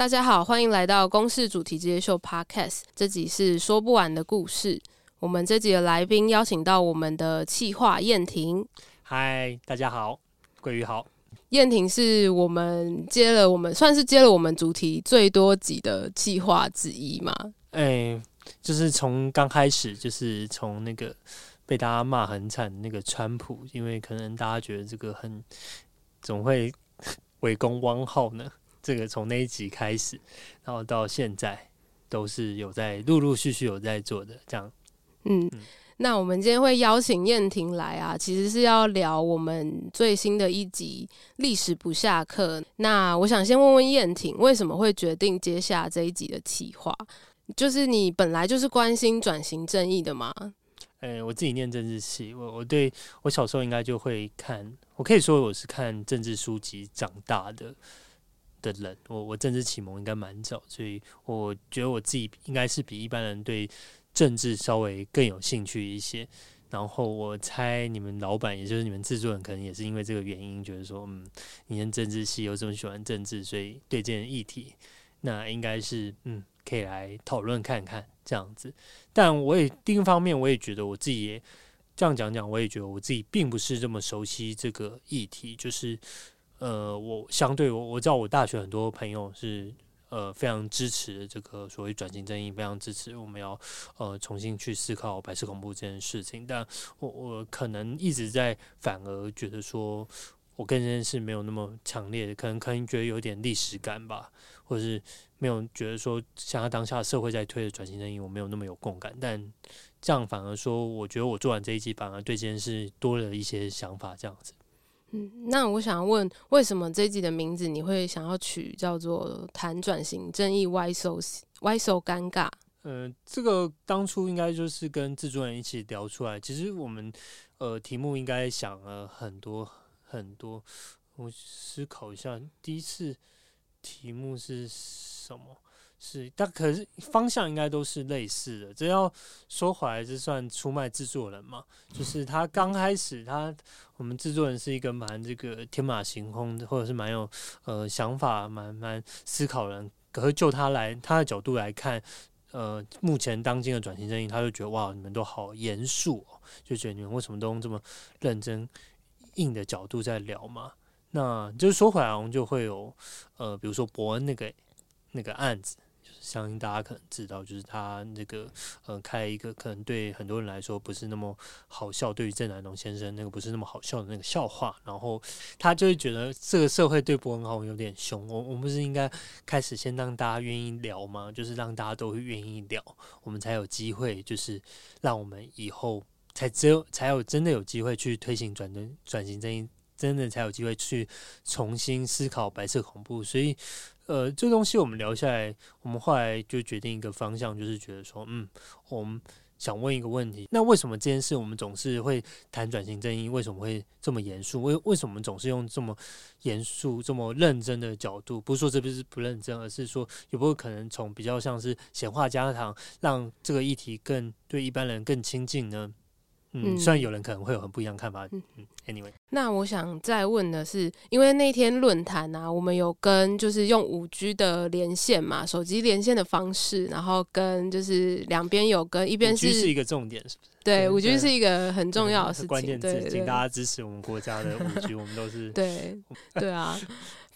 大家好，欢迎来到公式主题这些秀 Podcast。这集是说不完的故事。我们这集的来宾邀请到我们的企划燕婷。嗨，大家好，桂鱼好。燕婷是我们接了我们算是接了我们主题最多集的企划之一嘛？哎、欸，就是从刚开始，就是从那个被大家骂很惨那个川普，因为可能大家觉得这个很总会 围攻汪浩呢。这个从那一集开始，然后到现在都是有在陆陆续续有在做的这样。嗯，嗯，那我们今天会邀请燕婷来啊，其实是要聊我们最新的一集《历史不下课》。那我想先问问燕婷，为什么会决定接下这一集的企划？就是你本来就是关心转型正义的吗？诶，我自己念政治系，我我对我小时候应该就会看，我可以说我是看政治书籍长大的。的人，我我政治启蒙应该蛮早，所以我觉得我自己应该是比一般人对政治稍微更有兴趣一些。然后我猜你们老板，也就是你们制作人，可能也是因为这个原因，觉得说，嗯，你跟政治系又这么喜欢政治，所以对这件议题，那应该是嗯，可以来讨论看看这样子。但我也另一方面，我也觉得我自己也这样讲讲，我也觉得我自己并不是这么熟悉这个议题，就是。呃，我相对我我知道我大学很多朋友是呃非常支持这个所谓转型正义，非常支持我们要呃重新去思考白色恐怖这件事情。但我我可能一直在反而觉得说，我跟这件事没有那么强烈的，可能可能觉得有点历史感吧，或者是没有觉得说像他当下社会在推的转型正义，我没有那么有共感。但这样反而说，我觉得我做完这一集，反而对这件事多了一些想法，这样子。嗯，那我想问，为什么这集的名字你会想要取叫做“谈转型正义 Why so Y so 尴尬”？呃，这个当初应该就是跟制作人一起聊出来。其实我们呃题目应该想了很多很多，我思考一下，第一次题目是什么？是，但可是方向应该都是类似的。这要说回来，这算出卖制作人嘛？就是他刚开始，他我们制作人是一个蛮这个天马行空的，或者是蛮有呃想法、蛮蛮思考人。可是就他来他的角度来看，呃，目前当今的转型正义，他就觉得哇，你们都好严肃哦，就觉得你们为什么都这么认真硬的角度在聊嘛？那就是说回来，我们就会有呃，比如说伯恩那个那个案子。相信大家可能知道，就是他那个呃，开一个可能对很多人来说不是那么好笑，对于郑南榕先生那个不是那么好笑的那个笑话，然后他就会觉得这个社会对伯恩豪有点凶。我我们不是应该开始先让大家愿意聊吗？就是让大家都会愿意聊，我们才有机会，就是让我们以后才只有才有真的有机会去推行转正转型正义，真的才有机会去重新思考白色恐怖，所以。呃，这东西我们聊下来，我们后来就决定一个方向，就是觉得说，嗯，我们想问一个问题：那为什么这件事我们总是会谈转型正义？为什么会这么严肃？为为什么我们总是用这么严肃、这么认真的角度？不是说这不是不认真，而是说有没有可能从比较像是闲话家常，让这个议题更对一般人更亲近呢？嗯，虽然有人可能会有很不一样的看法。嗯，Anyway，那我想再问的是，因为那天论坛啊，我们有跟就是用五 G 的连线嘛，手机连线的方式，然后跟就是两边有跟一边是五 G 是一个重点，是不是？对，五 G 是一个很重要的事情。关键词，请大家支持我们国家的五 G，我们都是 对对啊。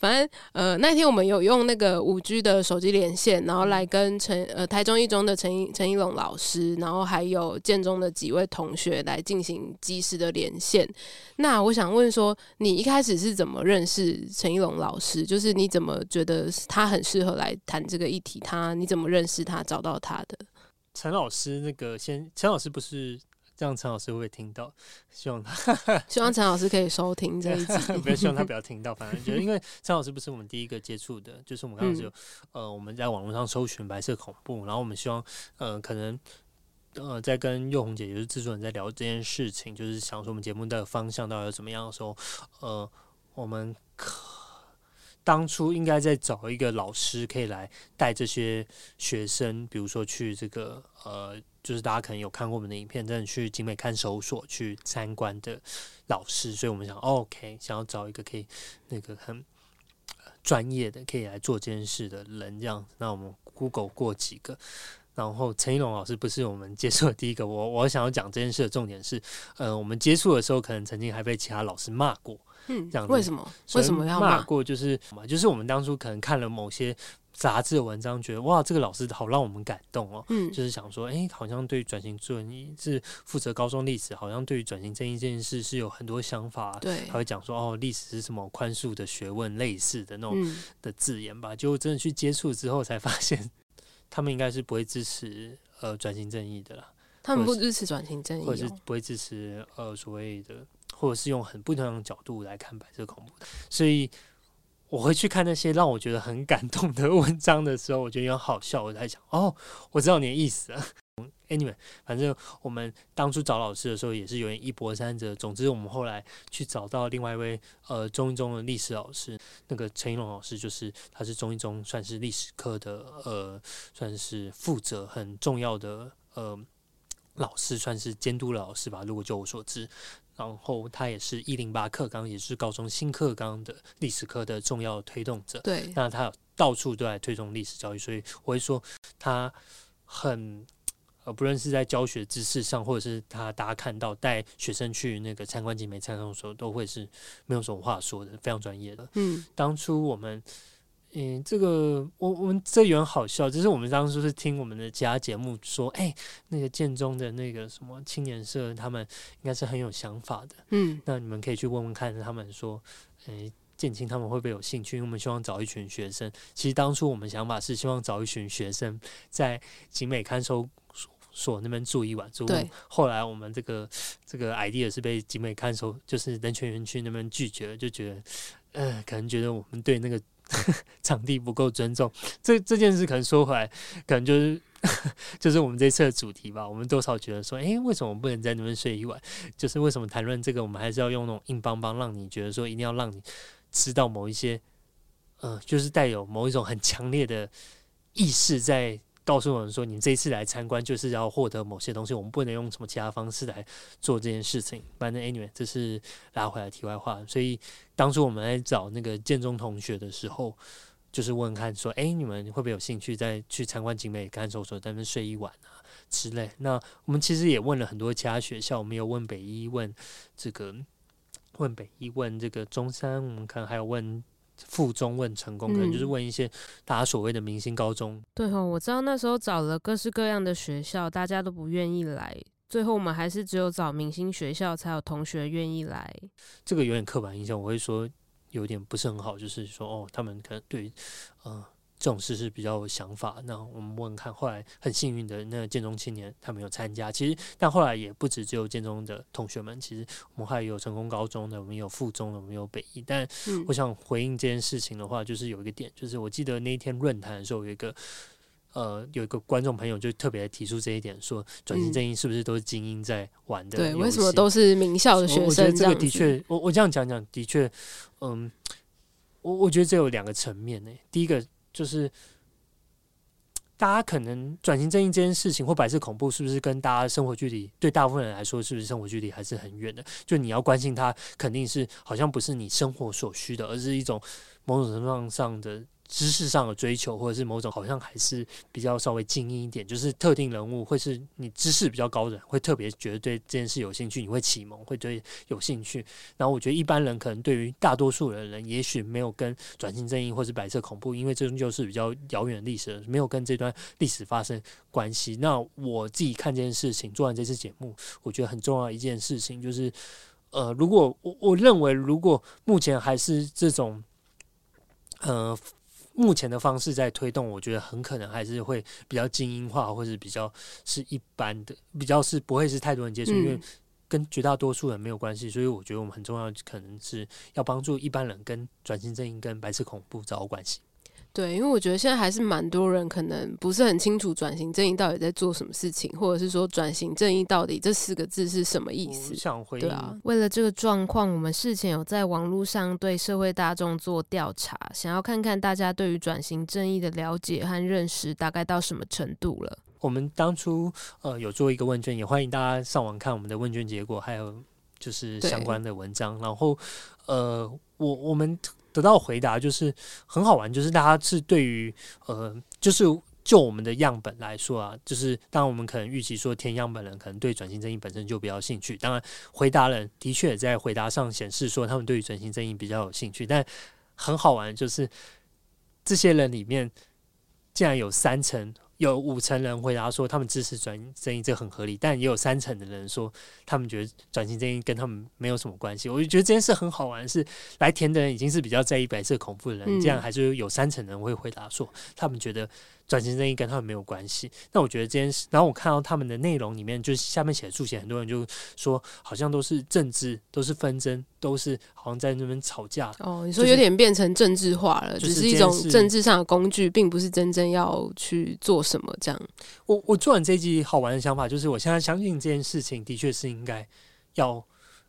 反正呃那天我们有用那个五 G 的手机连线，然后来跟陈呃台中一中的陈陈一龙老师，然后还有建中的几位同学来进行及时的连线。那我想问说，你一开始是怎么认识陈一龙老师？就是你怎么觉得他很适合来谈这个议题？他你怎么认识他？找到他的？陈老师那个先，陈老师不是。这样陈老师会不会听到？希望他，希望陈老师可以收听这一集。不要希望他不要听到，反正觉得，因为陈老师不是我们第一个接触的，就是我们刚刚就、嗯、呃，我们在网络上搜寻白色恐怖，然后我们希望呃，可能呃，在跟佑红姐，也就是制作人，在聊这件事情，就是想说我们节目的方向到底要怎么样的时候，呃，我们可。当初应该再找一个老师，可以来带这些学生，比如说去这个呃，就是大家可能有看过我们的影片，真的去景美看守所去参观的老师。所以我们想，哦，OK，想要找一个可以那个很专业的可以来做这件事的人这样。那我们 Google 过几个，然后陈一龙老师不是我们接触的第一个。我我想要讲这件事的重点是，呃，我们接触的时候可能曾经还被其他老师骂过，嗯，这样子为什么？为什么要骂过？就是嘛，就是我们当初可能看了某些。杂志的文章，觉得哇，这个老师好让我们感动哦。嗯，就是想说，哎、欸，好像对转型正义是负责高中历史，好像对于转型正义这件事是有很多想法。对，他会讲说，哦，历史是什么宽恕的学问，类似的那种的字眼吧。就、嗯、真的去接触之后，才发现 他们应该是不会支持呃转型正义的啦。他们不支持转型正义、哦，或者是不会支持呃所谓的，或者是用很不同的角度来看白色恐怖的，所以。我会去看那些让我觉得很感动的 文章的时候，我觉得有好笑。我在想，哦，我知道你的意思了。Anyway，反正我们当初找老师的时候也是有点一波三折。总之，我们后来去找到另外一位呃中一中的历史老师，那个陈一龙老师，就是他是中一中算是历史课的呃，算是负责很重要的呃老师，算是监督老师吧。如果就我所知。然后他也是一零八课纲，也是高中新课纲的历史课的重要推动者。对，那他到处都在推动历史教育，所以我会说他很呃，不论是在教学知识上，或者是他大家看到带学生去那个参观景美参观的时候，都会是没有什么话说的，非常专业的。嗯，当初我们。嗯，这个我我们这有点好笑，就是我们当初是听我们的其他节目说，哎，那个建中的那个什么青年社，他们应该是很有想法的。嗯，那你们可以去问问看，他们说，哎，建青他们会不会有兴趣？因为我们希望找一群学生。其实当初我们想法是希望找一群学生在景美看守所那边住一晚。住。对。后来我们这个这个 idea 是被景美看守，就是人权园区那边拒绝了，就觉得，呃，可能觉得我们对那个。场地不够尊重，这这件事可能说回来，可能就是 就是我们这次的主题吧。我们多少觉得说，诶，为什么我不能在那边睡一晚？就是为什么谈论这个，我们还是要用那种硬邦邦，让你觉得说一定要让你知道某一些，嗯、呃，就是带有某一种很强烈的意识在。告诉我们说，你这次来参观就是要获得某些东西，我们不能用什么其他方式来做这件事情。反正 anyway，这是拉回来题外话。所以当初我们来找那个建中同学的时候，就是问看说，哎，你们会不会有兴趣再去参观景美看守所，在那边睡一晚啊之类？那我们其实也问了很多其他学校，我们有问北一，问这个，问北一，问这个中山，我们看还有问。附中问成功，可能就是问一些大家所谓的明星高中。嗯、对哦，我知道那时候找了各式各样的学校，大家都不愿意来，最后我们还是只有找明星学校才有同学愿意来。这个有点刻板印象，我会说有点不是很好，就是说哦，他们可能对，呃。这种事是比较有想法。那我们问看，后来很幸运的那个建中青年他们有参加。其实，但后来也不止只有建中的同学们，其实我们还有成功高中的，我们有附中的，我们有北一。但我想回应这件事情的话，就是有一个点，就是我记得那一天论坛的时候，有一个呃有一个观众朋友就特别提出这一点，说转型正义是不是都是精英在玩的？对，为什么都是名校的学生？我觉得这个的确，我我这样讲讲，的确，嗯，我我觉得这有两个层面呢。第一个。就是大家可能转型正义这件事情或白色恐怖，是不是跟大家生活距离，对大部分人来说，是不是生活距离还是很远的？就你要关心它，肯定是好像不是你生活所需的，而是一种某种程度上的。知识上的追求，或者是某种好像还是比较稍微精英一点，就是特定人物，会是你知识比较高的人，会特别觉得对这件事有兴趣，你会启蒙，会对有兴趣。然后我觉得一般人可能对于大多数的人，也许没有跟转型正义或是白色恐怖，因为这终究是比较遥远的历史，没有跟这段历史发生关系。那我自己看这件事情，做完这次节目，我觉得很重要一件事情就是，呃，如果我我认为，如果目前还是这种，呃。目前的方式在推动，我觉得很可能还是会比较精英化，或者比较是一般的，比较是不会是太多人接触，嗯、因为跟绝大多数人没有关系。所以我觉得我们很重要，可能是要帮助一般人跟转型正义、跟白色恐怖找到关系。对，因为我觉得现在还是蛮多人可能不是很清楚转型正义到底在做什么事情，或者是说转型正义到底这四个字是什么意思？想回对啊，为了这个状况，我们事前有在网络上对社会大众做调查，想要看看大家对于转型正义的了解和认识大概到什么程度了。我们当初呃有做一个问卷，也欢迎大家上网看我们的问卷结果，还有就是相关的文章。然后呃，我我们。得到回答就是很好玩，就是大家是对于呃，就是。就我们的样本来说啊，就是当然我们可能预期说填样本人可能对转型正义本身就比较兴趣，当然回答人的确在回答上显示说他们对于转型正义比较有兴趣，但很好玩就是这些人里面竟然有三成。有五成人回答说他们支持转型正义，这很合理。但也有三成的人说他们觉得转型正义跟他们没有什么关系。我就觉得这件事很好玩，是来填的人已经是比较在意白色恐怖的人，嗯、这样还是有三成人会回答说他们觉得转型正义跟他们没有关系。那我觉得这件事，然后我看到他们的内容里面，就是下面写的注解，很多人就说好像都是政治，都是纷争，都是好像在那边吵架。哦，你说有点变成政治化了，就是、只是一种政治上的工具，并不是真正要去做。什么这样？我我做完这一集好玩的想法就是，我现在相信这件事情的确是应该要，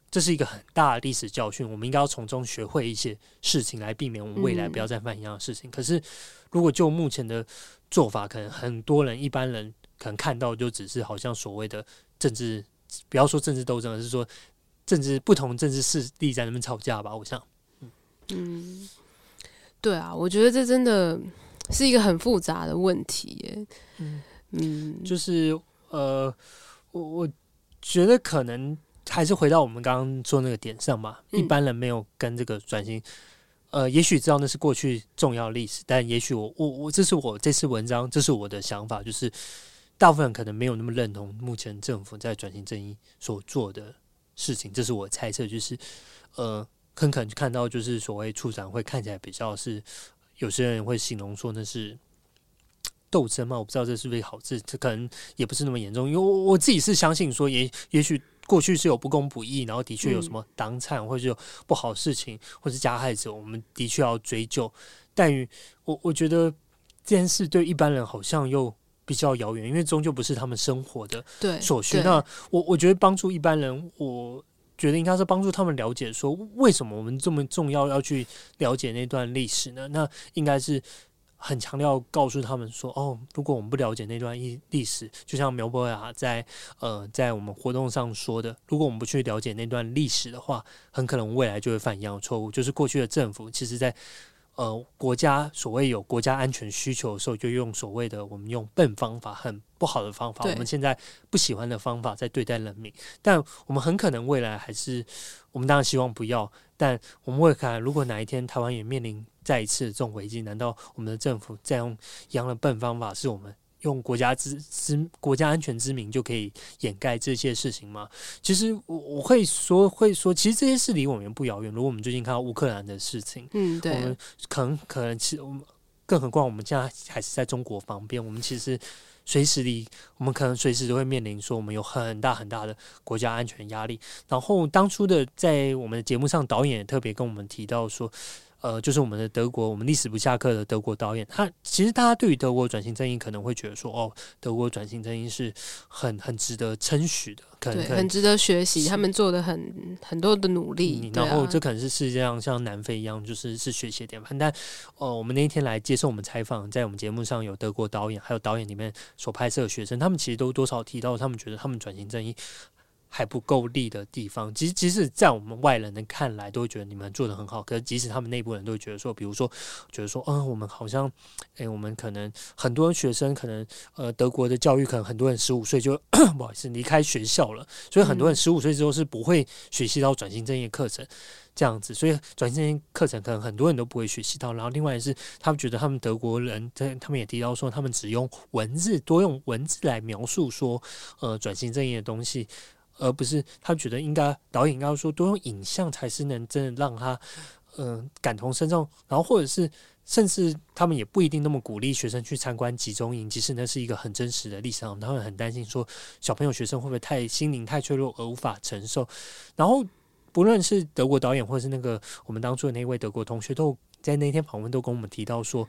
这是一个很大的历史教训，我们应该要从中学会一些事情，来避免我们未来不要再犯一样的事情。嗯、可是，如果就目前的做法，可能很多人一般人可能看到就只是好像所谓的政治，不要说政治斗争，而是说政治不同政治势力在那边吵架吧。我想，嗯，嗯，对啊，我觉得这真的。是一个很复杂的问题耶，嗯嗯，就是呃，我我觉得可能还是回到我们刚刚说那个点上吧。嗯、一般人没有跟这个转型，呃，也许知道那是过去重要历史，但也许我我我这是我这次文章，这是我的想法，就是大部分人可能没有那么认同目前政府在转型正义所做的事情，这是我猜测，就是呃，很可能看到就是所谓处长会看起来比较是。有些人会形容说那是斗争嘛，我不知道这是不是好字，这可能也不是那么严重。因为我我自己是相信说，也也许过去是有不公不义，然后的确有什么党产或者有不好的事情，或是加害者，我们的确要追究。但于我我觉得这件事对一般人好像又比较遥远，因为终究不是他们生活的所需。那我我觉得帮助一般人，我。觉得应该是帮助他们了解，说为什么我们这么重要要去了解那段历史呢？那应该是很强调告诉他们说，哦，如果我们不了解那段历历史，就像苗博雅在呃在我们活动上说的，如果我们不去了解那段历史的话，很可能未来就会犯一样的错误，就是过去的政府其实在。呃，国家所谓有国家安全需求的时候，就用所谓的我们用笨方法，很不好的方法，我们现在不喜欢的方法在对待人民。但我们很可能未来还是，我们当然希望不要。但我们会看，如果哪一天台湾也面临再一次这种危机，难道我们的政府再用一样的笨方法，是我们？用国家之之国家安全之名就可以掩盖这些事情吗？其实我我会说会说，其实这些事离我们不遥远。如果我们最近看到乌克兰的事情，嗯，对，我们可能可能其实我们，更何况我们现在还是在中国旁边，我们其实随时离我们可能随时都会面临说我们有很大很大的国家安全压力。然后当初的在我们的节目上，导演也特别跟我们提到说。呃，就是我们的德国，我们历史不下课的德国导演，他其实大家对于德国转型正义可能会觉得说，哦，德国转型正义是很很值得称许的，可能很值得学习，他们做的很很多的努力，然后这可能是世界上像南非一样，就是是学习典范。但哦，我们那一天来接受我们采访，在我们节目上有德国导演，还有导演里面所拍摄的学生，他们其实都多少提到，他们觉得他们转型正义。还不够力的地方，其实即使在我们外人的看来，都会觉得你们做的很好。可是即使他们内部人都会觉得说，比如说，觉得说，嗯，我们好像，诶，我们可能很多学生，可能呃，德国的教育可能很多人十五岁就 不好意思离开学校了，所以很多人十五岁之后是不会学习到转型正义课程这样子。所以转型课程可能很多人都不会学习到。然后另外是他们觉得他们德国人，他们也提到说，他们只用文字，多用文字来描述说，呃，转型正义的东西。而不是他觉得应该导演应该说多用影像才是能真的让他嗯、呃、感同身受，然后或者是甚至他们也不一定那么鼓励学生去参观集中营，即使那是一个很真实的历史上，他们很担心说小朋友学生会不会太心灵太脆弱而无法承受。然后不论是德国导演或是那个我们当初的那位德国同学，都在那天访问都跟我们提到说，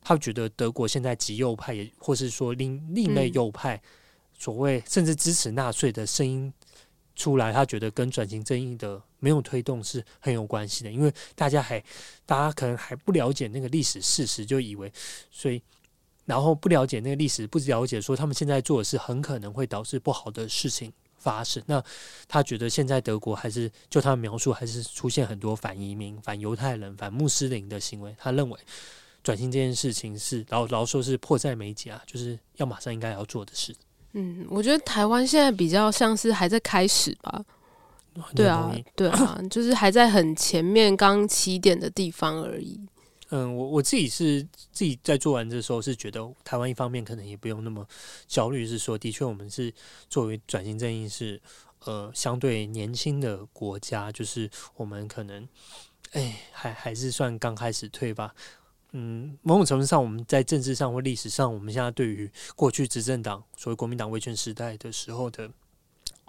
他觉得德国现在极右派也或是说另另类右派。嗯所谓甚至支持纳粹的声音出来，他觉得跟转型正义的没有推动是很有关系的，因为大家还大家可能还不了解那个历史事实，就以为所以然后不了解那个历史，不了解说他们现在做的事很可能会导致不好的事情发生。那他觉得现在德国还是就他描述，还是出现很多反移民、反犹太人、反穆斯林的行为。他认为转型这件事情是，然后然后说是迫在眉睫啊，就是要马上应该要做的事。嗯，我觉得台湾现在比较像是还在开始吧。对啊，对啊，就是还在很前面刚起点的地方而已。嗯，我我自己是自己在做完的时候是觉得台湾一方面可能也不用那么焦虑，是说的确我们是作为转型正义是呃相对年轻的国家，就是我们可能哎还还是算刚开始退吧。嗯，某种程度上我们在政治上或历史上，我们现在对于过去执政党所谓国民党威权时代的时候的。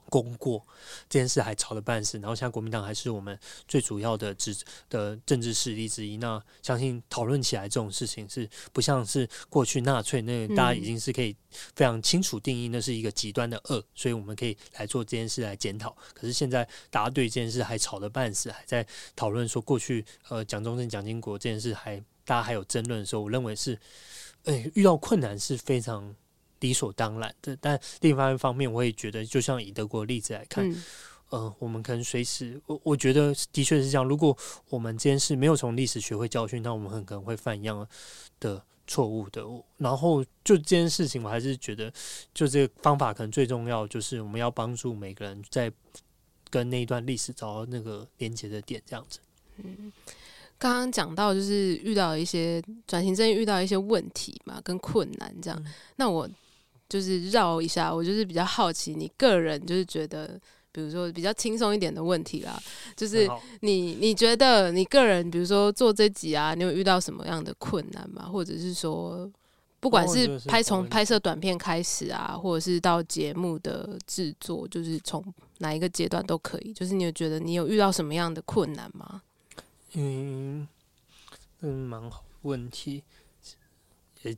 功过这件事还吵得半死，然后现在国民党还是我们最主要的执的政治势力之一。那相信讨论起来这种事情是不像是过去纳粹那个大家已经是可以非常清楚定义那是一个极端的恶，所以我们可以来做这件事来检讨。可是现在大家对这件事还吵得半死，还在讨论说过去呃蒋中正、蒋经国这件事还大家还有争论的时候，我认为是，诶遇到困难是非常。理所当然的，但另外一方面，我也觉得，就像以德国例子来看，嗯，呃，我们可能随时，我我觉得的确是这样。如果我们这件事没有从历史学会教训，那我们很可能会犯一样的错误的。然后，就这件事情，我还是觉得，就这个方法可能最重要，就是我们要帮助每个人在跟那一段历史找到那个连接的点，这样子。嗯，刚刚讲到就是遇到一些转型正义遇到一些问题嘛，跟困难这样。嗯，那我。就是绕一下，我就是比较好奇，你个人就是觉得，比如说比较轻松一点的问题啦，就是你你觉得你个人，比如说做这集啊，你有遇到什么样的困难吗？或者是说，不管是拍从拍摄短片开始啊，或者是到节目的制作，就是从哪一个阶段都可以。就是你有觉得你有遇到什么样的困难吗？嗯，嗯，蛮好问题。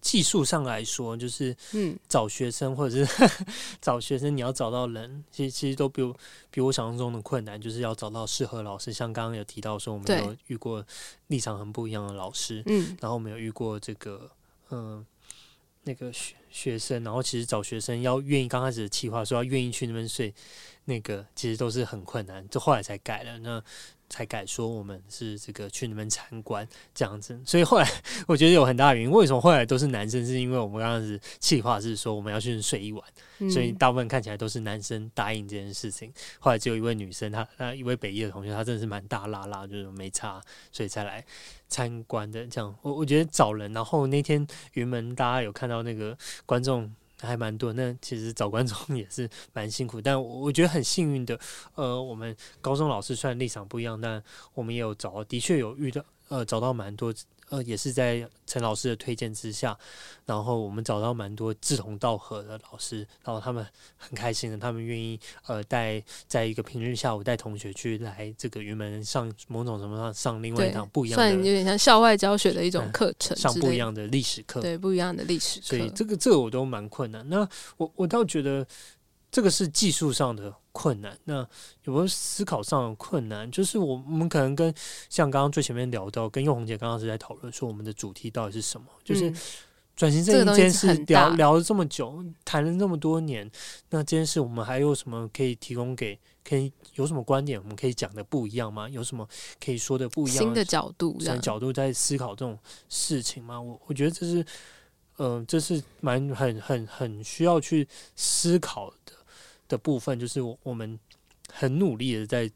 技术上来说，就是嗯，找学生或者是、嗯、找学生，你要找到人，其实其实都比我比我想象中的困难。就是要找到适合老师，像刚刚有提到说，我们有遇过立场很不一样的老师，嗯，然后我们有遇过这个嗯那个学学生，然后其实找学生要愿意刚开始的计划说要愿意去那边睡，那个其实都是很困难，就后来才改了那。才敢说我们是这个去那边参观这样子，所以后来 我觉得有很大的原因。为什么后来都是男生？是因为我们刚开始计划是说我们要去睡一晚，所以大部分看起来都是男生答应这件事情。后来只有一位女生，她那一位北一的同学，她真的是蛮大拉拉，就是没差，所以才来参观的。这样，我我觉得找人，然后那天云门大家有看到那个观众。还蛮多，那其实找观众 也是蛮辛苦，但我觉得很幸运的，呃，我们高中老师虽然立场不一样，但我们也有找，的确有遇到，呃，找到蛮多。呃，也是在陈老师的推荐之下，然后我们找到蛮多志同道合的老师，然后他们很开心的，他们愿意呃带在一个平日下午带同学去来这个云门上某种什么上上另外一堂不一样的，算有点像校外教学的一种课程，上不一样的历史课，对，不一样的历史课，所以这个这个我都蛮困难。那我我倒觉得。这个是技术上的困难，那有没有思考上的困难？就是我们可能跟像刚刚最前面聊到，跟幼红姐刚刚是在讨论说，我们的主题到底是什么？就是转型这一件事聊聊了这么久，谈了那么多年，那这件事我们还有什么可以提供给？可以有什么观点？我们可以讲的不一样吗？有什么可以说的不一样？新的角度，新的角度在思考这种事情吗？我我觉得这是，嗯、呃，这是蛮很很很需要去思考的。部分就是我我们很努力的在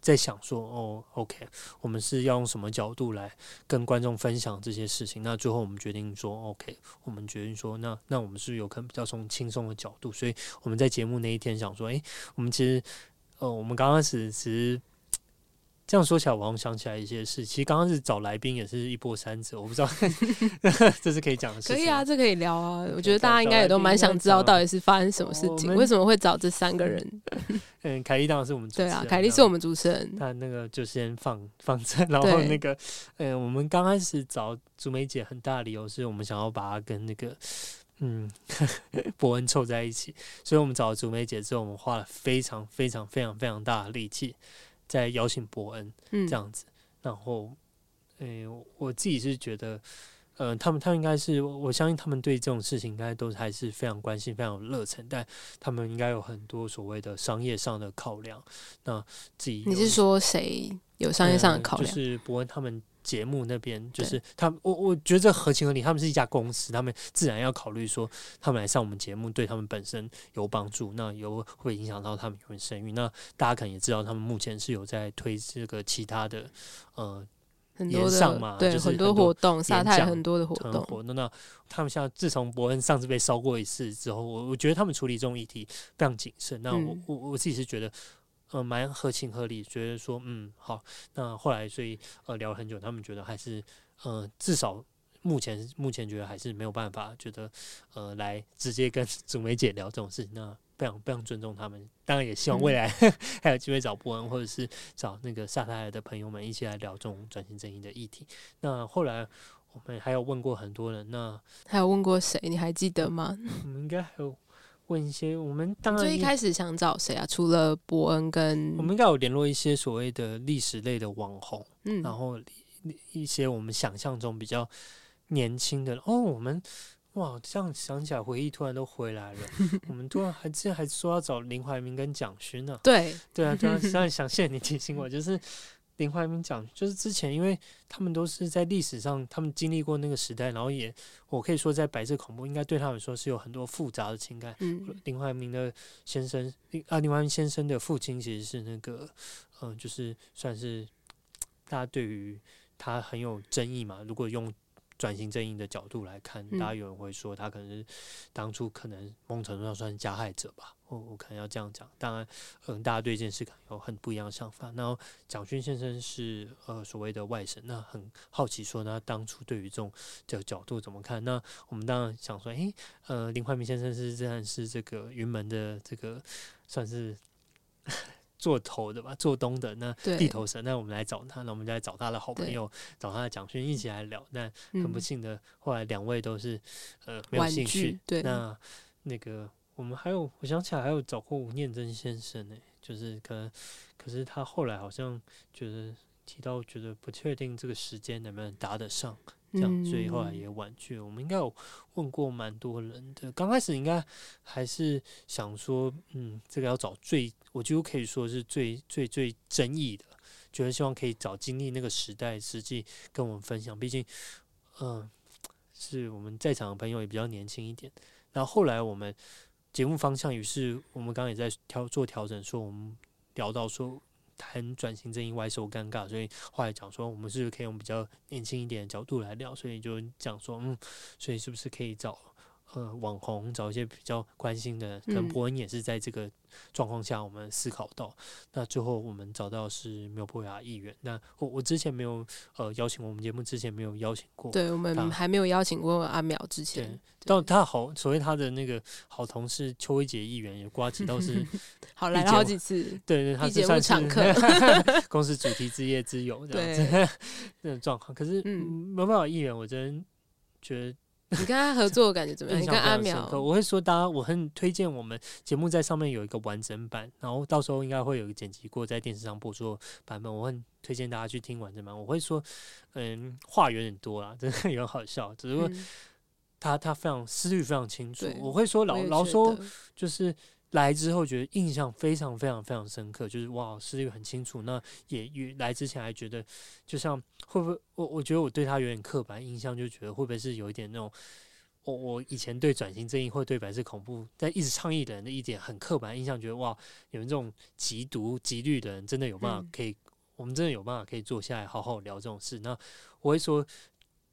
在想说哦，OK，我们是要用什么角度来跟观众分享这些事情？那最后我们决定说，OK，我们决定说，那那我们是有可能比较从轻松的角度，所以我们在节目那一天想说，诶，我们其实呃，我们刚开始其实。这样说起来，我好像想起来一些事。其实刚刚是找来宾，也是一波三折。我不知道 这是可以讲的事情。可以啊，这可以聊啊。我觉得大家应该也都蛮想知道，到底是发生什么事情，为什么会找这三个人？嗯，凯莉当然是我们主持人。对啊，凯莉是我们主持人。那那个就先放放着，然后那个，嗯，我们刚开始找竹梅姐，很大的理由是我们想要把她跟那个嗯伯恩凑在一起，所以我们找了竹梅姐之后，我们花了非常非常非常非常大的力气。在邀请伯恩这样子，嗯、然后，诶、欸，我自己是觉得，呃，他们他们应该是，我相信他们对这种事情应该都还是非常关心、非常有热忱，但他们应该有很多所谓的商业上的考量。那自己，你是说谁有商业上的考量？嗯、就是伯恩他们。节目那边就是他，我我觉得这合情合理。他们是一家公司，他们自然要考虑说，他们来上我们节目对他们本身有帮助，那有会影响到他们有声誉。那大家可能也知道，他们目前是有在推这个其他的呃很多上嘛，对就是很多活动，沙泰很多的活动。活动。那他们像自从伯恩上次被烧过一次之后，我我觉得他们处理这种议题非常谨慎。那我、嗯、我我自己是觉得。呃，蛮合情合理，觉得说，嗯，好，那后来所以呃聊了很久，他们觉得还是呃至少目前目前觉得还是没有办法，觉得呃来直接跟 祖梅姐聊这种事情，那非常非常尊重他们，当然也希望未来、嗯、还有机会找伯恩或者是找那个萨泰尔的朋友们一起来聊这种转型正义的议题。那后来我们还有问过很多人，那还有问过谁？你还记得吗？我 们应该还有。问一些，我们当然最一开始想找谁啊？除了伯恩跟我们应该有联络一些所谓的历史类的网红，嗯，然后一些我们想象中比较年轻的哦，我们哇，这样想起来回忆突然都回来了。我们突然还之前还说要找林怀民跟蒋勋呢，对对啊，突然突然 想谢谢你提醒我，就是。林怀民讲，就是之前，因为他们都是在历史上，他们经历过那个时代，然后也，我可以说，在白色恐怖，应该对他们说是有很多复杂的情感。嗯，林怀民的先生，啊，林怀民先生的父亲其实是那个，嗯、呃，就是算是大家对于他很有争议嘛。如果用转型正义的角度来看，大家有人会说他可能是当初可能某种程度上算是加害者吧。我我可能要这样讲，当然，嗯，大家对这件事可能有很不一样的想法。然后蒋勋先生是呃所谓的外省，那很好奇说他当初对于这种这个角度怎么看？那我们当然想说，诶、欸，呃，林怀民先生是自然是这个云门的这个算是做头的吧，做东的那地头蛇。那我们来找他，那我们就来找他的好朋友，找他的蒋勋一起来聊。那很不幸的，后来两位都是呃没有兴趣。对，那那个。我们还有，我想起来还有找过吴念真先生呢，就是可能，可是他后来好像觉得提到，觉得不确定这个时间能不能搭得上，这样，所以后来也婉拒。我们应该有问过蛮多人的，刚开始应该还是想说，嗯，这个要找最，我几乎可以说是最最最争议的，觉得希望可以找经历那个时代，实际跟我们分享。毕竟，嗯，是我们在场的朋友也比较年轻一点。然后后来我们。节目方向，于是我们刚刚也在调做调整，说我们聊到说谈转型正义外受尴尬，所以后来讲说我们是不是可以用比较年轻一点的角度来聊，所以就讲说嗯，所以是不是可以找。呃，网红找一些比较关心的，可能博恩也是在这个状况下，我们思考到，嗯、那最后我们找到是苗博雅议员。那我我之前没有呃邀请我们节目之前没有邀请过，对我们还没有邀请过阿苗之前。对，到他好，所谓他的那个好同事邱威杰议员也呱吉倒是 好来了好几次，对对，他是算常客，公司主题之夜之友这样子那种状况。可是苗博雅议员，我真觉得。你跟他合作的感觉怎么样？你跟阿苗，我会说，大家我很推荐我们节目在上面有一个完整版，然后到时候应该会有一个剪辑过在电视上播出版本。我很推荐大家去听完整版。我会说，嗯，话有点多啦，真的有点好笑，只是说他他非常思虑非常清楚。我会说老老说就是。来之后觉得印象非常非常非常深刻，就是哇，思虑很清楚。那也与来之前还觉得，就像会不会我我觉得我对他有点刻板印象，就觉得会不会是有一点那种，我我以前对转型正义或对白色恐怖在一直倡议的人的一点很刻板印象，觉得哇，你们这种极毒极绿的人真的有办法可以，嗯、我们真的有办法可以坐下来好好聊这种事。那我会说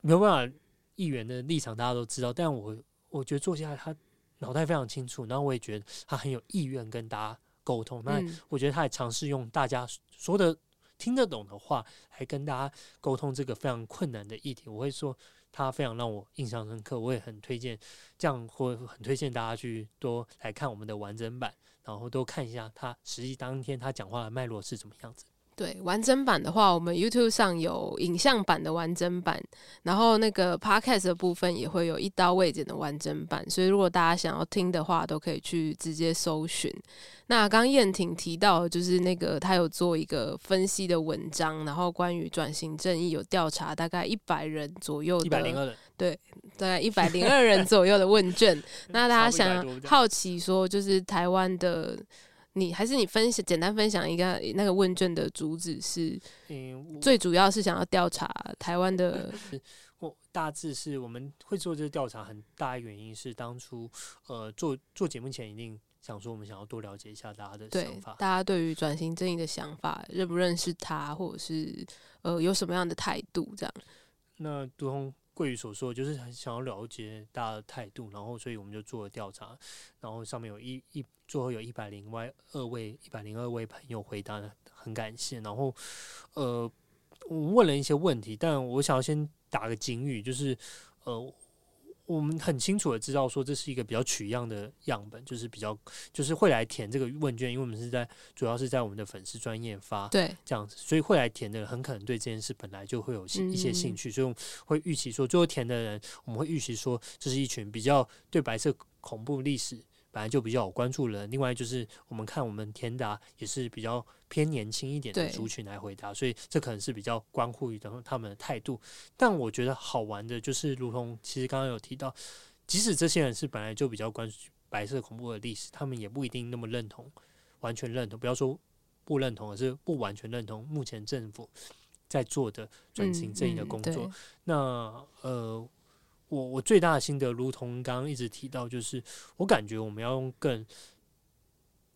没有办法，议员的立场大家都知道，但我我觉得坐下来他。脑袋非常清楚，然后我也觉得他很有意愿跟大家沟通。那我觉得他也尝试用大家说的听得懂的话来跟大家沟通这个非常困难的议题。我会说他非常让我印象深刻，我也很推荐这样，会很推荐大家去多来看我们的完整版，然后多看一下他实际当天他讲话的脉络是怎么样子。对，完整版的话，我们 YouTube 上有影像版的完整版，然后那个 Podcast 的部分也会有一刀未剪的完整版，所以如果大家想要听的话，都可以去直接搜寻。那刚燕婷提到，就是那个他有做一个分析的文章，然后关于转型正义有调查大概一百人左右的，一百零二人。对，大概一百零二人左右的问卷。那大家想好奇说，就是台湾的你，还是你分享简单分享一个那个问卷的主旨是？嗯，最主要是想要调查台湾的。我大致是我们会做这个调查，很大原因是当初呃做做节目前一定想说，我们想要多了解一下大家的想法，大家对于转型正义的想法，认不认识他，或者是呃有什么样的态度这样。那如同贵宇所说，就是很想要了解大家的态度，然后所以我们就做了调查，然后上面有一一最后有一百零外二位一百零二位朋友回答的很感谢，然后呃我问了一些问题，但我想要先。打个警语，就是，呃，我们很清楚的知道说这是一个比较取样的样本，就是比较就是会来填这个问卷，因为我们是在主要是在我们的粉丝专业发，对，这样子，所以会来填的人很可能对这件事本来就会有一些兴趣，所以我们会预期说最后填的人，我们会预期说这是一群比较对白色恐怖历史。本来就比较有关注人，另外就是我们看我们填答也是比较偏年轻一点的族群来回答，所以这可能是比较关乎于等他们的态度。但我觉得好玩的就是，如同其实刚刚有提到，即使这些人是本来就比较关注白色恐怖的历史，他们也不一定那么认同，完全认同。不要说不认同，而是不完全认同目前政府在做的转型正义的工作。嗯嗯、那呃。我我最大的心得，如同刚刚一直提到，就是我感觉我们要用更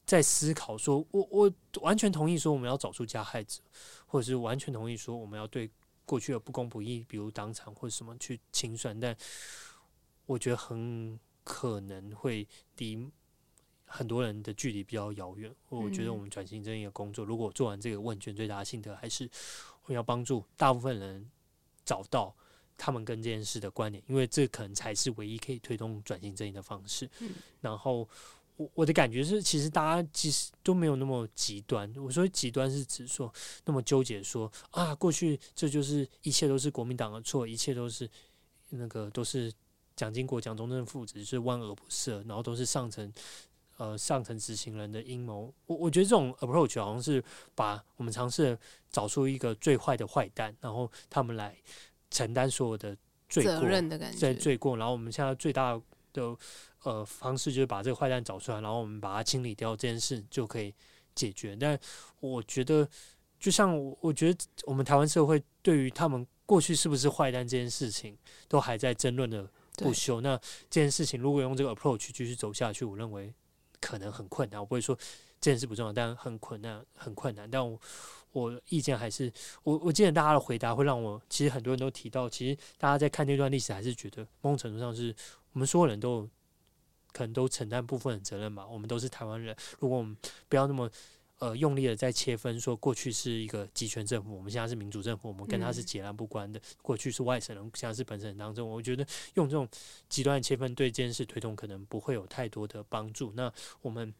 在思考说，说我我完全同意说我们要找出加害者，或者是完全同意说我们要对过去的不公不义，比如党产或者什么去清算，但我觉得很可能会离很多人的距离比较遥远。我觉得我们转型正义的工作，如果做完这个问卷，最大的心得还是我要帮助大部分人找到。他们跟这件事的关联，因为这可能才是唯一可以推动转型正义的方式。嗯、然后我我的感觉是，其实大家其实都没有那么极端。我说极端是指说那么纠结说，说啊，过去这就是一切都是国民党的错，一切都是那个都是蒋经国、蒋中正父子是万恶不赦，然后都是上层呃上层执行人的阴谋。我我觉得这种 approach 好像是把我们尝试找出一个最坏的坏蛋，然后他们来。承担所有的罪过，在罪过，然后我们现在最大的呃方式就是把这个坏蛋找出来，然后我们把它清理掉，这件事就可以解决。但我觉得，就像我觉得我们台湾社会对于他们过去是不是坏蛋这件事情，都还在争论的不休。那这件事情如果用这个 approach 继续走下去，我认为可能很困难。我不会说这件事不重要，但很困难，很困难。但我。我意见还是我，我记得大家的回答会让我，其实很多人都提到，其实大家在看那段历史，还是觉得某种程度上是我们所有人都可能都承担部分的责任吧。我们都是台湾人，如果我们不要那么呃用力的在切分，说过去是一个集权政府，我们现在是民主政府，我们跟他是截然不关的。嗯、过去是外省人，现在是本省人当中，我觉得用这种极端的切分对这件事推动可能不会有太多的帮助。那我们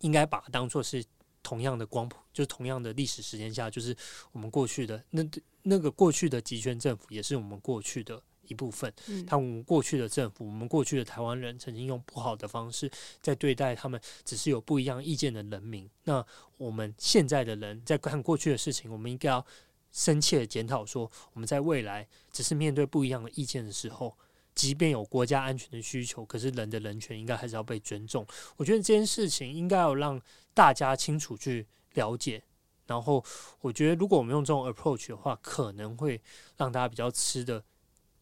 应该把它当做是。同样的光谱，就是同样的历史时间下，就是我们过去的那那个过去的集权政府，也是我们过去的一部分。嗯，他们过去的政府，我们过去的台湾人，曾经用不好的方式在对待他们，只是有不一样意见的人民。那我们现在的人在看过去的事情，我们应该要深切的检讨，说我们在未来只是面对不一样的意见的时候。即便有国家安全的需求，可是人的人权应该还是要被尊重。我觉得这件事情应该要让大家清楚去了解。然后，我觉得如果我们用这种 approach 的话，可能会让大家比较吃的，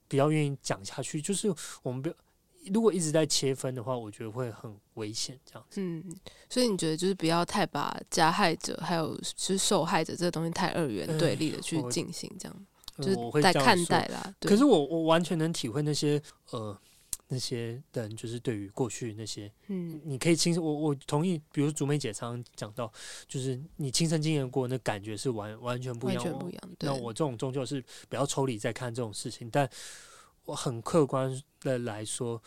比较愿意讲下去。就是我们不要，如果一直在切分的话，我觉得会很危险。这样子，嗯，所以你觉得就是不要太把加害者还有是受害者这个东西太二元对立的去进行这样。就是在看待啦，可是我我完全能体会那些呃那些人，就是对于过去那些，嗯，你可以亲身，我我同意，比如竹梅姐常常讲到，就是你亲身经验过，那感觉是完完全不一样，完全不一样。那我这种终究是比较抽离在看这种事情，但我很客观的来说，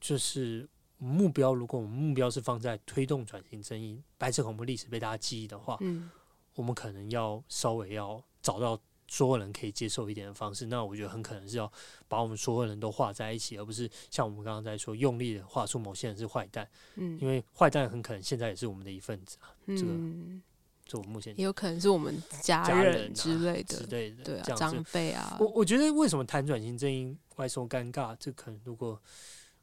就是目标，如果我们目标是放在推动转型正义、白色恐怖历史被大家记忆的话，嗯，我们可能要稍微要找到。所有人可以接受一点的方式，那我觉得很可能是要把我们所有人都画在一起，而不是像我们刚刚在说用力的画出某些人是坏蛋。嗯，因为坏蛋很可能现在也是我们的一份子啊。嗯，这个，这我目前也有可能是我们家人之类的，之类的，对啊，长辈啊。我我觉得为什么谈转型正义外受尴尬，这可能如果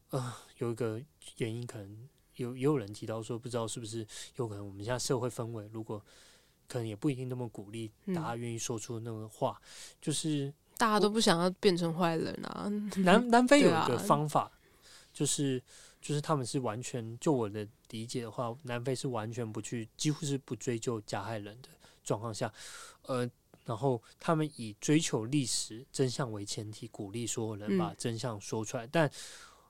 呃有一个原因，可能有也有人提到说，不知道是不是有可能我们现在社会氛围，如果可能也不一定那么鼓励大家愿意说出那个话，嗯、就是大家都不想要变成坏人啊。南南非有一个方法，就是就是他们是完全就我的理解的话，南非是完全不去，几乎是不追究加害人的状况下，呃。然后他们以追求历史真相为前提，鼓励所有人把真相说出来。嗯、但，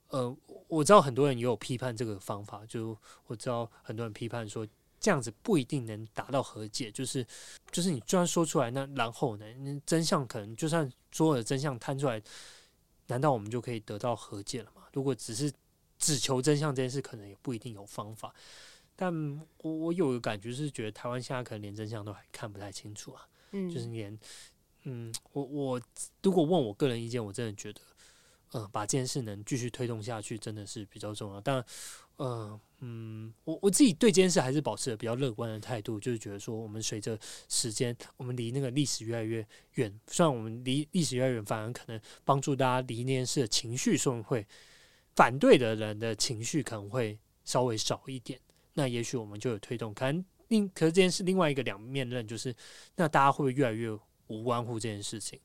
呃，我知道很多人也有批判这个方法，就我知道很多人批判说这样子不一定能达到和解。就是，就是你就算说出来，那然后呢？真相可能就算所有的真相摊出来，难道我们就可以得到和解了吗？如果只是只求真相这件事，可能也不一定有方法。但我我有个感觉是，觉得台湾现在可能连真相都还看不太清楚啊。嗯，就是连，嗯，我我如果问我个人意见，我真的觉得，呃，把这件事能继续推动下去，真的是比较重要。但，呃，嗯，我我自己对这件事还是保持着比较乐观的态度，就是觉得说，我们随着时间，我们离那个历史越来越远。虽然我们离历史越来越远，反而可能帮助大家离那件事的情绪，说会反对的人的情绪可能会稍微少一点。那也许我们就有推动，可能。另可是这件事另外一个两面刃就是，那大家会不会越来越无关乎这件事情？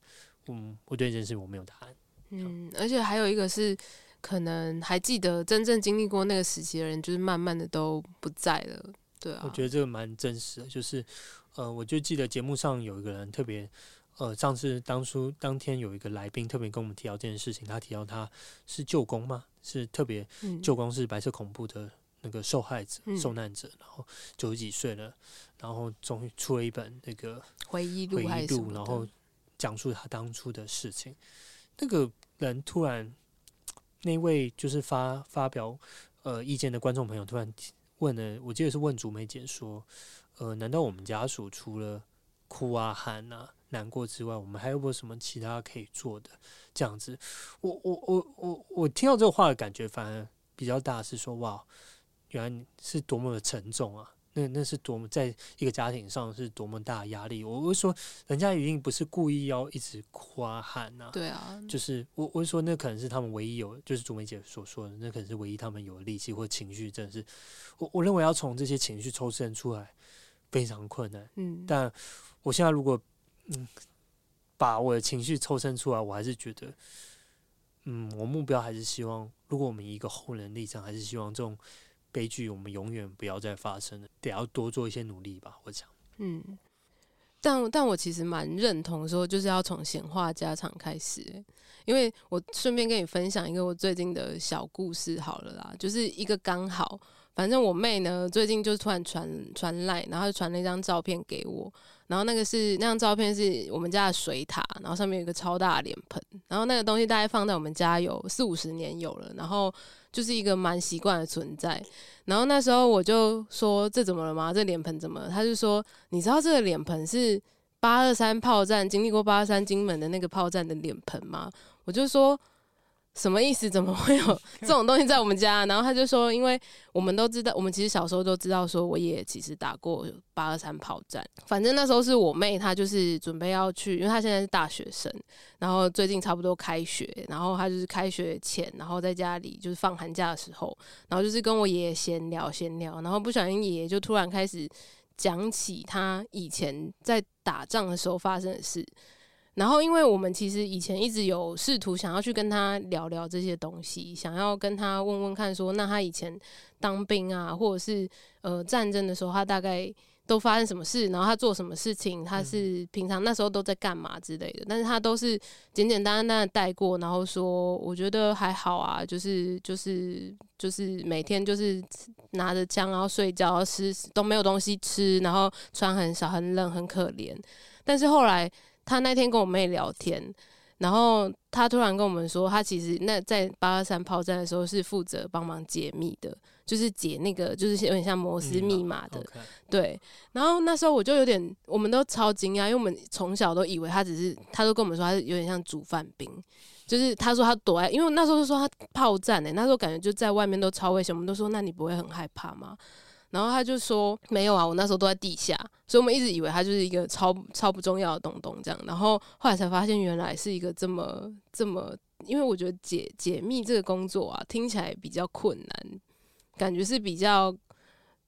嗯，我对这件事我没有答案。嗯，而且还有一个是，可能还记得真正经历过那个时期的人，就是慢慢的都不在了。对啊，我觉得这个蛮真实的。就是，呃，我就记得节目上有一个人特别，呃，上次当初当天有一个来宾特别跟我们提到这件事情，他提到他是舅公嘛？是特别舅公是白色恐怖的。那个受害者、受难者，然后九十几岁了，然后终于出了一本那个回忆录，回忆录，然后讲述他当初的事情。那个人突然，那位就是发发表呃意见的观众朋友突然问了，我记得是问竹梅姐说：“呃，难道我们家属除了哭啊、喊啊、难过之外，我们还有没有什么其他可以做的？”这样子，我我我我我听到这个话的感觉反而比较大，是说哇。原来是多么的沉重啊！那那是多么在一个家庭上是多么大的压力。我会说，人家一定不是故意要一直哭啊喊呐。对啊，就是我我会说，那可能是他们唯一有，就是竹梅姐所说的，那可能是唯一他们有力气或情绪，真的是我我认为要从这些情绪抽身出来非常困难。嗯，但我现在如果嗯把我的情绪抽身出来，我还是觉得，嗯，我目标还是希望，如果我们以一个后人立场，还是希望这种。悲剧我们永远不要再发生了，得要多做一些努力吧。我想，嗯，但但我其实蛮认同说，就是要从闲话家常开始，因为我顺便跟你分享一个我最近的小故事好了啦，就是一个刚好，反正我妹呢最近就突然传传来，然后就传了一张照片给我。然后那个是那张照片是我们家的水塔，然后上面有一个超大脸盆，然后那个东西大概放在我们家有四五十年有了，然后就是一个蛮习惯的存在。然后那时候我就说，这怎么了吗？这脸盆怎么了？他就说，你知道这个脸盆是八二三炮战经历过八二三金门的那个炮战的脸盆吗？我就说。什么意思？怎么会有 这种东西在我们家？然后他就说，因为我们都知道，我们其实小时候都知道，说我爷爷其实打过八二三炮战。反正那时候是我妹，她就是准备要去，因为她现在是大学生，然后最近差不多开学，然后她就是开学前，然后在家里就是放寒假的时候，然后就是跟我爷爷闲聊闲聊，然后不小心爷爷就突然开始讲起他以前在打仗的时候发生的事。然后，因为我们其实以前一直有试图想要去跟他聊聊这些东西，想要跟他问问看，说那他以前当兵啊，或者是呃战争的时候，他大概都发生什么事，然后他做什么事情，他是平常那时候都在干嘛之类的。但是他都是简简单单的带过，然后说我觉得还好啊，就是就是就是每天就是拿着枪然后睡觉，吃都没有东西吃，然后穿很少，很冷，很可怜。但是后来。他那天跟我妹聊天，然后他突然跟我们说，他其实那在八二三炮战的时候是负责帮忙解密的，就是解那个就是有点像摩斯密码的，嗯、对。然后那时候我就有点，我们都超惊讶，因为我们从小都以为他只是，他都跟我们说他是有点像主犯兵，就是他说他躲在，因为那时候就说他炮战呢、欸，那时候感觉就在外面都超危险，我们都说那你不会很害怕吗？然后他就说没有啊，我那时候都在地下，所以我们一直以为他就是一个超超不重要的东东这样。然后后来才发现，原来是一个这么这么因为我觉得解解密这个工作啊，听起来比较困难，感觉是比较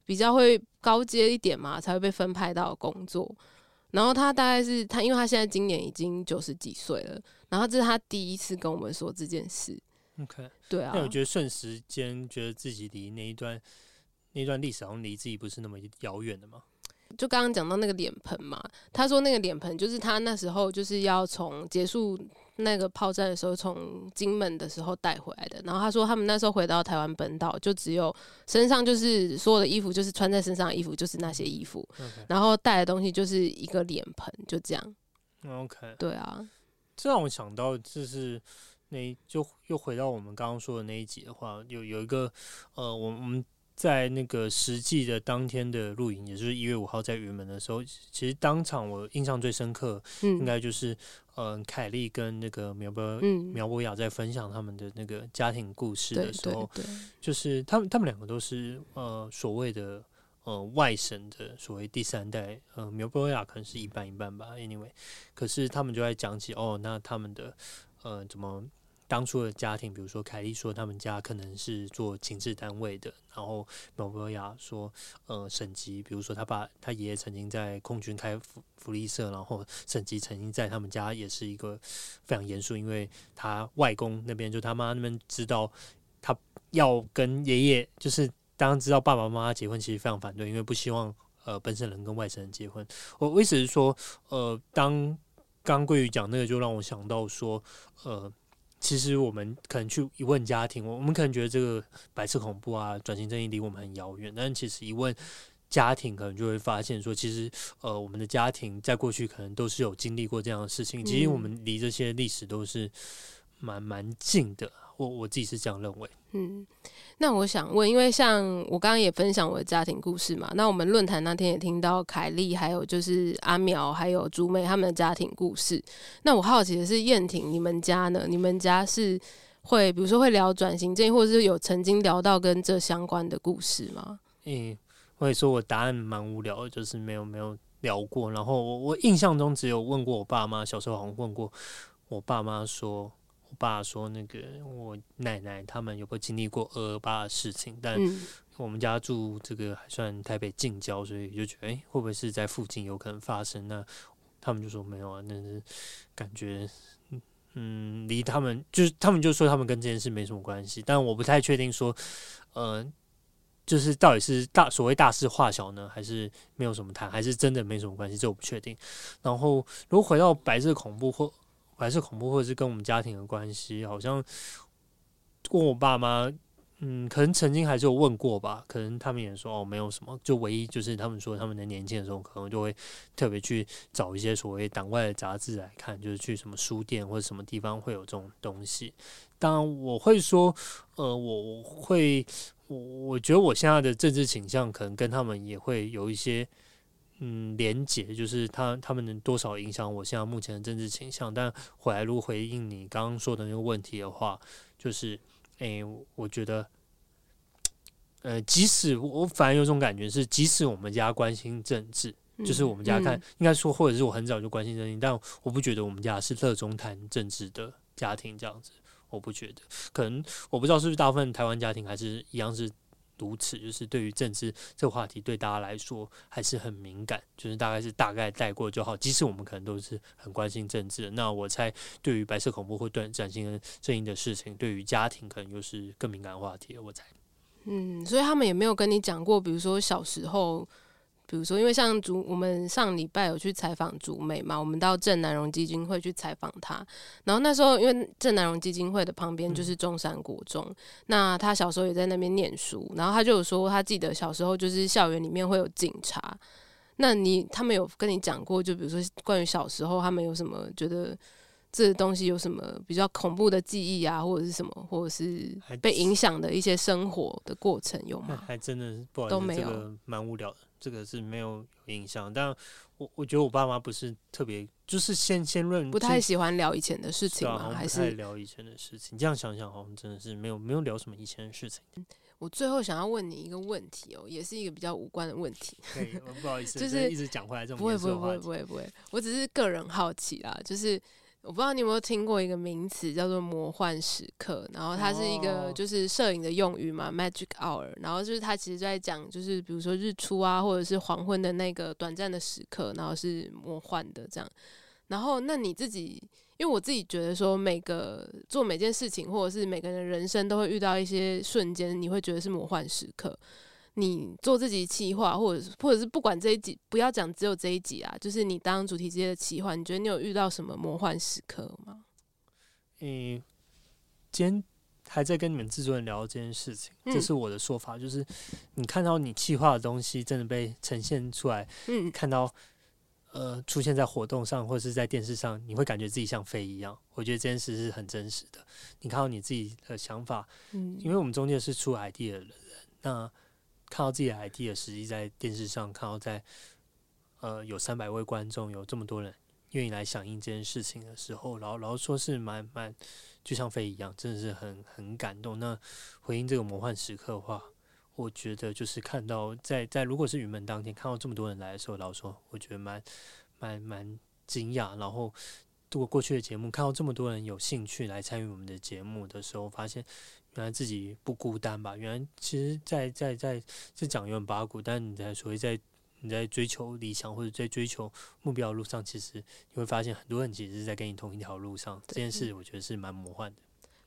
比较会高阶一点嘛，才会被分派到工作。然后他大概是他，因为他现在今年已经九十几岁了，然后这是他第一次跟我们说这件事。OK，对啊。那我觉得瞬时间觉得自己离那一段那段历史好像离自己不是那么遥远的嘛。就刚刚讲到那个脸盆嘛，他说那个脸盆就是他那时候就是要从结束那个炮战的时候从金门的时候带回来的。然后他说他们那时候回到台湾本岛，就只有身上就是所有的衣服，就是穿在身上的衣服就是那些衣服 然后带的东西就是一个脸盆，就这样。OK，对啊，这让我想到就是那就又回到我们刚刚说的那一集的话，有有一个呃，我我们。在那个实际的当天的露营，也就是一月五号在云门的时候，其实当场我印象最深刻，应该就是嗯，凯莉跟那个苗博苗博雅在分享他们的那个家庭故事的时候，就是他们他们两个都是呃所谓的呃外省的所谓第三代，呃苗博雅可能是一半一半吧，anyway，可是他们就在讲起哦，那他们的呃怎么。当初的家庭，比如说凯莉说他们家可能是做情治单位的，然后苗博雅说，呃，沈吉，比如说他爸他爷爷曾经在空军开福福利社，然后沈吉曾经在他们家也是一个非常严肃，因为他外公那边就他妈那边知道他要跟爷爷，就是当知道爸爸妈妈结婚，其实非常反对，因为不希望呃本省人跟外省人结婚。我我意思是说，呃，当刚桂瑜讲那个，就让我想到说，呃。其实我们可能去一问家庭，我们可能觉得这个白色恐怖啊、转型正义离我们很遥远，但其实一问家庭，可能就会发现说，其实呃，我们的家庭在过去可能都是有经历过这样的事情。其实我们离这些历史都是蛮蛮近的，我我自己是这样认为。嗯。那我想问，因为像我刚刚也分享我的家庭故事嘛，那我们论坛那天也听到凯丽，还有就是阿苗，还有竹妹他们的家庭故事。那我好奇的是，燕婷，你们家呢？你们家是会，比如说会聊转型建议，或者是有曾经聊到跟这相关的故事吗？嗯，我也说我答案蛮无聊的，就是没有没有聊过。然后我我印象中只有问过我爸妈，小时候好像问过我爸妈说。我爸说：“那个我奶奶他们有没有经历过二二八的事情？但我们家住这个还算台北近郊，所以就觉得，哎、欸，会不会是在附近有可能发生？那他们就说没有啊，那是感觉，嗯，离他们就是他们就说他们跟这件事没什么关系。但我不太确定说，呃，就是到底是大所谓大事化小呢，还是没有什么谈，还是真的没什么关系？这我不确定。然后如果回到白色恐怖或……还是恐怖，或者是跟我们家庭的关系，好像问我爸妈，嗯，可能曾经还是有问过吧。可能他们也说哦，没有什么。就唯一就是他们说，他们的年轻的时候，可能就会特别去找一些所谓党外的杂志来看，就是去什么书店或者什么地方会有这种东西。当然，我会说，呃，我会，我我觉得我现在的政治倾向，可能跟他们也会有一些。嗯，连结就是他他们能多少影响我现在目前的政治倾向？但回来如果回应你刚刚说的那个问题的话，就是，诶、欸，我觉得，呃，即使我反而有种感觉是，即使我们家关心政治，嗯、就是我们家看、嗯、应该说，或者是我很早就关心政治，但我不觉得我们家是热衷谈政治的家庭这样子，我不觉得，可能我不知道是不是大部分台湾家庭还是一样是。如此，就是对于政治这个话题，对大家来说还是很敏感，就是大概是大概带过就好。即使我们可能都是很关心政治，那我猜对于白色恐怖或对转型正义的事情，对于家庭可能又是更敏感的话题。我猜，嗯，所以他们也没有跟你讲过，比如说小时候。比如说，因为像竹，我们上礼拜有去采访竹美嘛，我们到正南荣基金会去采访他。然后那时候，因为正南荣基金会的旁边就是中山国中，嗯、那他小时候也在那边念书。然后他就有说，他记得小时候就是校园里面会有警察。那你他们有跟你讲过，就比如说关于小时候他们有什么觉得这东西有什么比较恐怖的记忆啊，或者是什么，或者是被影响的一些生活的过程有吗？还真的不好意思，都没有，这个蛮无聊的。这个是没有印象，但我我觉得我爸妈不是特别，就是先先论，不太喜欢聊以前的事情吗？还是聊以前的事情？这样想想，好像真的是没有没有聊什么以前的事情。我最后想要问你一个问题哦，也是一个比较无关的问题。不好意思，就是一直讲回来这种。不会不会不会不会不会，我只是个人好奇啦，就是我不知道你有没有听过一个名词叫做“魔幻时刻”，然后它是一个就是摄影的用语嘛，“magic hour”。然后就是它其实在讲，就是比如说日出啊，或者是黄昏的那个短暂的时刻，然后是魔幻的这样。然后那你自己，因为我自己觉得说，每个做每件事情，或者是每个人的人生都会遇到一些瞬间，你会觉得是魔幻时刻。你做自己企划，或者是或者是不管这一集，不要讲只有这一集啊，就是你当主题之夜的企划，你觉得你有遇到什么魔幻时刻吗？嗯，今天还在跟你们制作人聊这件事情，这是我的说法，嗯、就是你看到你企划的东西真的被呈现出来，嗯，看到呃出现在活动上或者是在电视上，你会感觉自己像飞一样。我觉得这件事是很真实的。你看到你自己的想法，嗯，因为我们中间是出 idea 的人，那。看到自己的 idea 实际在电视上，看到在呃有三百位观众，有这么多人愿意来响应这件事情的时候，然后然后说是蛮蛮就像飞一样，真的是很很感动。那回应这个魔幻时刻的话，我觉得就是看到在在如果是云门当天看到这么多人来的时候，老实说我觉得蛮蛮蛮惊讶。然后度过过去的节目，看到这么多人有兴趣来参与我们的节目的时候，发现。原来自己不孤单吧？原来其实在，在在在这讲有点八股，但你在所谓在你在追求理想或者在追求目标的路上，其实你会发现很多人其实是在跟你同一条路上。这件事我觉得是蛮魔幻的。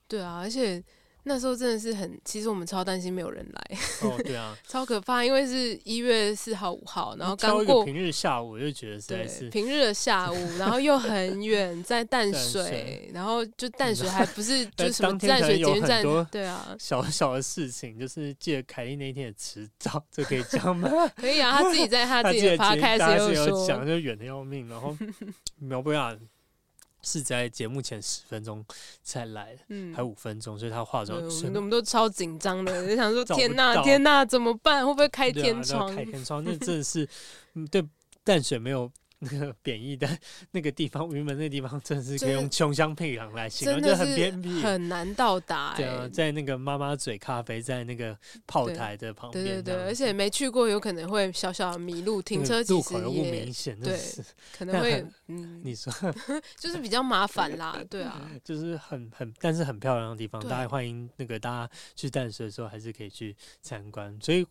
对啊，而且。那时候真的是很，其实我们超担心没有人来。哦，对啊，超可怕，因为是一月四号、五号，然后刚过平日下午，我就觉得实是平日的下午，然后又很远，在淡水，然后就淡水 还不是就什么淡水捷运站，对啊，小小的事情，就是记得凯莉那天的迟到，这可以讲吗？可以啊，他自己在他自己的 podcast 有，讲就远的要命，然后苗不雅。是在节目前十分钟才来，嗯，还五分钟，所以他化妆，我们都超紧张的，就想说天呐天呐，怎么办？会不会开天窗？啊、开天窗，那 真的是，嗯，对淡水没有。那个贬义的 那个地方，云门那地方真的是可以用穷乡僻壤来形容，就很偏僻，很难到达、欸。对啊，在那个妈妈嘴咖啡，在那个炮台的旁边，对对对，而且没去过，有可能会小小的迷路，停车路口又不明显，对，可能会嗯，你说。就是比较麻烦啦，对啊，就是很很，但是很漂亮的地方，大家欢迎那个大家去淡水的时候，还是可以去参观。所以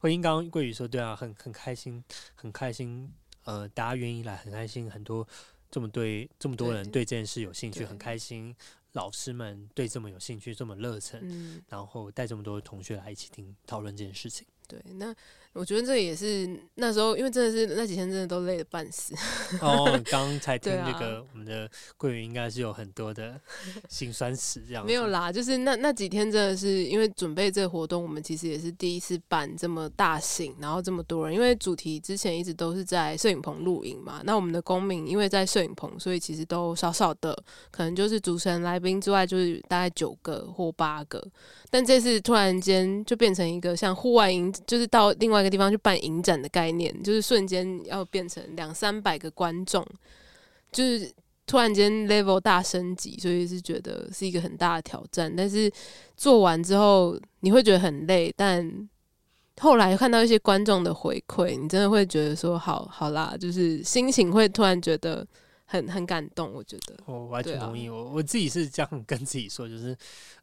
回应刚刚桂宇说，对啊，很很开心，很开心。呃，大家愿意来很开心，很多这么对这么多人对这件事有兴趣，很开心。老师们对这么有兴趣，这么热忱，嗯、然后带这么多同学来一起听讨论这件事情。对，那我觉得这也是那时候，因为真的是那几天真的都累得半死。哦，刚才听那个、啊、我们的桂云应该是有很多的心酸史这样。没有啦，就是那那几天真的是因为准备这个活动，我们其实也是第一次办这么大型，然后这么多人。因为主题之前一直都是在摄影棚录影嘛，那我们的公民因为在摄影棚，所以其实都少少的，可能就是主持人来宾之外，就是大概九个或八个。但这次突然间就变成一个像户外影，就是到另外一个地方去办影展的概念，就是瞬间要变成两三百个观众，就是突然间 level 大升级，所以是觉得是一个很大的挑战。但是做完之后你会觉得很累，但后来看到一些观众的回馈，你真的会觉得说好好啦，就是心情会突然觉得。很很感动，我觉得我完全同意。我、啊、我自己是这样跟自己说，就是，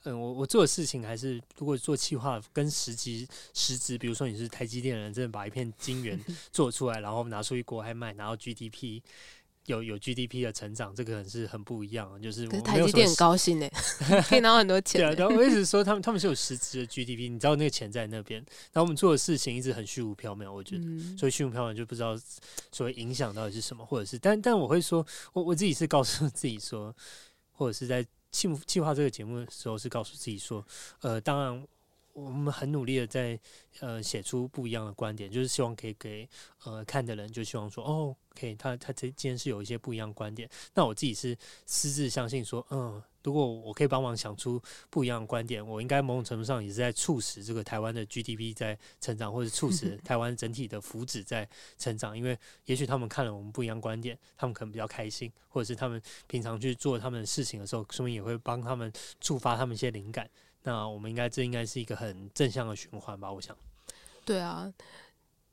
嗯，我我做的事情还是，如果做企划跟实际实质，比如说你是台积电的人，真的把一片晶圆 做出来，然后拿出去国外卖，拿到 GDP。有有 GDP 的成长，这个很是很不一样。就是我台积电很高兴呢，可以拿很多钱。对啊，我一直说他们他们是有实质的 GDP，你知道那个钱在那边。然后我们做的事情一直很虚无缥缈，我觉得，嗯、所以虚无缥缈就不知道所谓影响到底是什么，或者是，但但我会说，我我自己是告诉自己说，或者是在计计划这个节目的时候是告诉自己说，呃，当然。我们很努力的在呃写出不一样的观点，就是希望可以给呃看的人，就希望说哦，可以他他这今天是有一些不一样观点。那我自己是私自相信说，嗯，如果我可以帮忙想出不一样的观点，我应该某种程度上也是在促使这个台湾的 GDP 在成长，或者促使台湾整体的福祉在成长。因为也许他们看了我们不一样观点，他们可能比较开心，或者是他们平常去做他们的事情的时候，说明也会帮他们触发他们一些灵感。那我们应该这应该是一个很正向的循环吧？我想。对啊，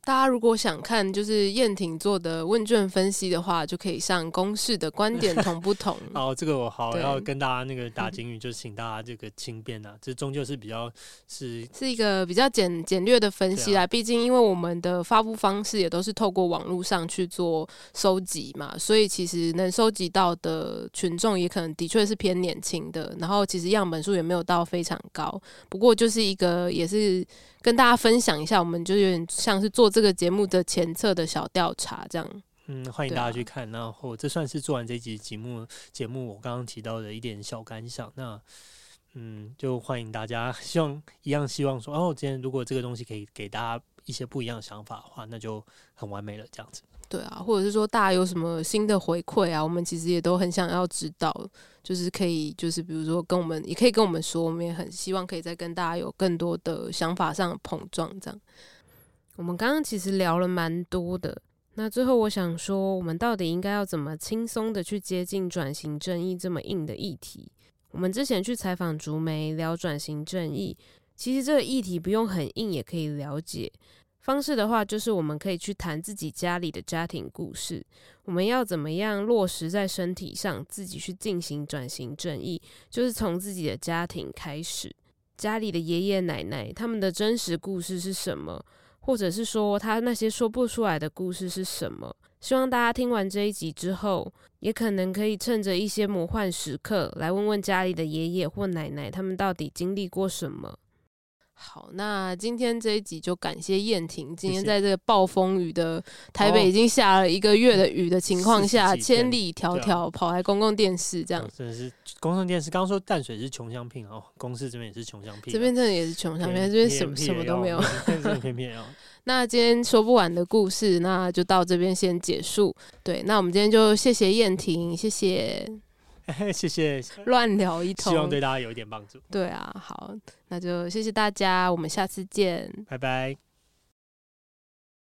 大家如果想看就是燕婷做的问卷分析的话，就可以上公式的观点同不同。哦，这个我好要跟大家那个打警语，就请大家这个轻便啊，这终究是比较是是一个比较简简略的分析啦。毕竟因为我们的发布方式也都是透过网络上去做收集嘛，所以其实能收集到的群众也可能的确是偏年轻的。然后其实样本数也没有到非常高，不过就是一个也是。跟大家分享一下，我们就有点像是做这个节目的前测的小调查这样。嗯，欢迎大家去看。然后这算是做完这集节目节目，我刚刚提到的一点小感想。那嗯，就欢迎大家，希望一样希望说，哦，今天如果这个东西可以给大家一些不一样的想法的话，那就很完美了，这样子。对啊，或者是说大家有什么新的回馈啊，我们其实也都很想要知道，就是可以，就是比如说跟我们，也可以跟我们说，我们也很希望可以再跟大家有更多的想法上的碰撞。这样，我们刚刚其实聊了蛮多的，那最后我想说，我们到底应该要怎么轻松的去接近转型正义这么硬的议题？我们之前去采访竹梅聊转型正义，其实这个议题不用很硬也可以了解。方式的话，就是我们可以去谈自己家里的家庭故事。我们要怎么样落实在身体上，自己去进行转型正义，就是从自己的家庭开始。家里的爷爷奶奶他们的真实故事是什么？或者是说他那些说不出来的故事是什么？希望大家听完这一集之后，也可能可以趁着一些魔幻时刻，来问问家里的爷爷或奶奶，他们到底经历过什么。好，那今天这一集就感谢燕婷。今天在这个暴风雨的台北，已经下了一个月的雨的情况下，千里迢迢跑来公共电视，这样真的是公共电视。刚刚说淡水是穷乡僻哦，公司这边也是穷乡僻，这边真的也是穷乡僻，这边什么什么都没有，偏偏哦。那今天说不完的故事，那就到这边先结束。对，那我们今天就谢谢燕婷，谢谢。谢谢，乱聊一通，希望对大家有一点帮助。对啊，好，那就谢谢大家，我们下次见，拜拜。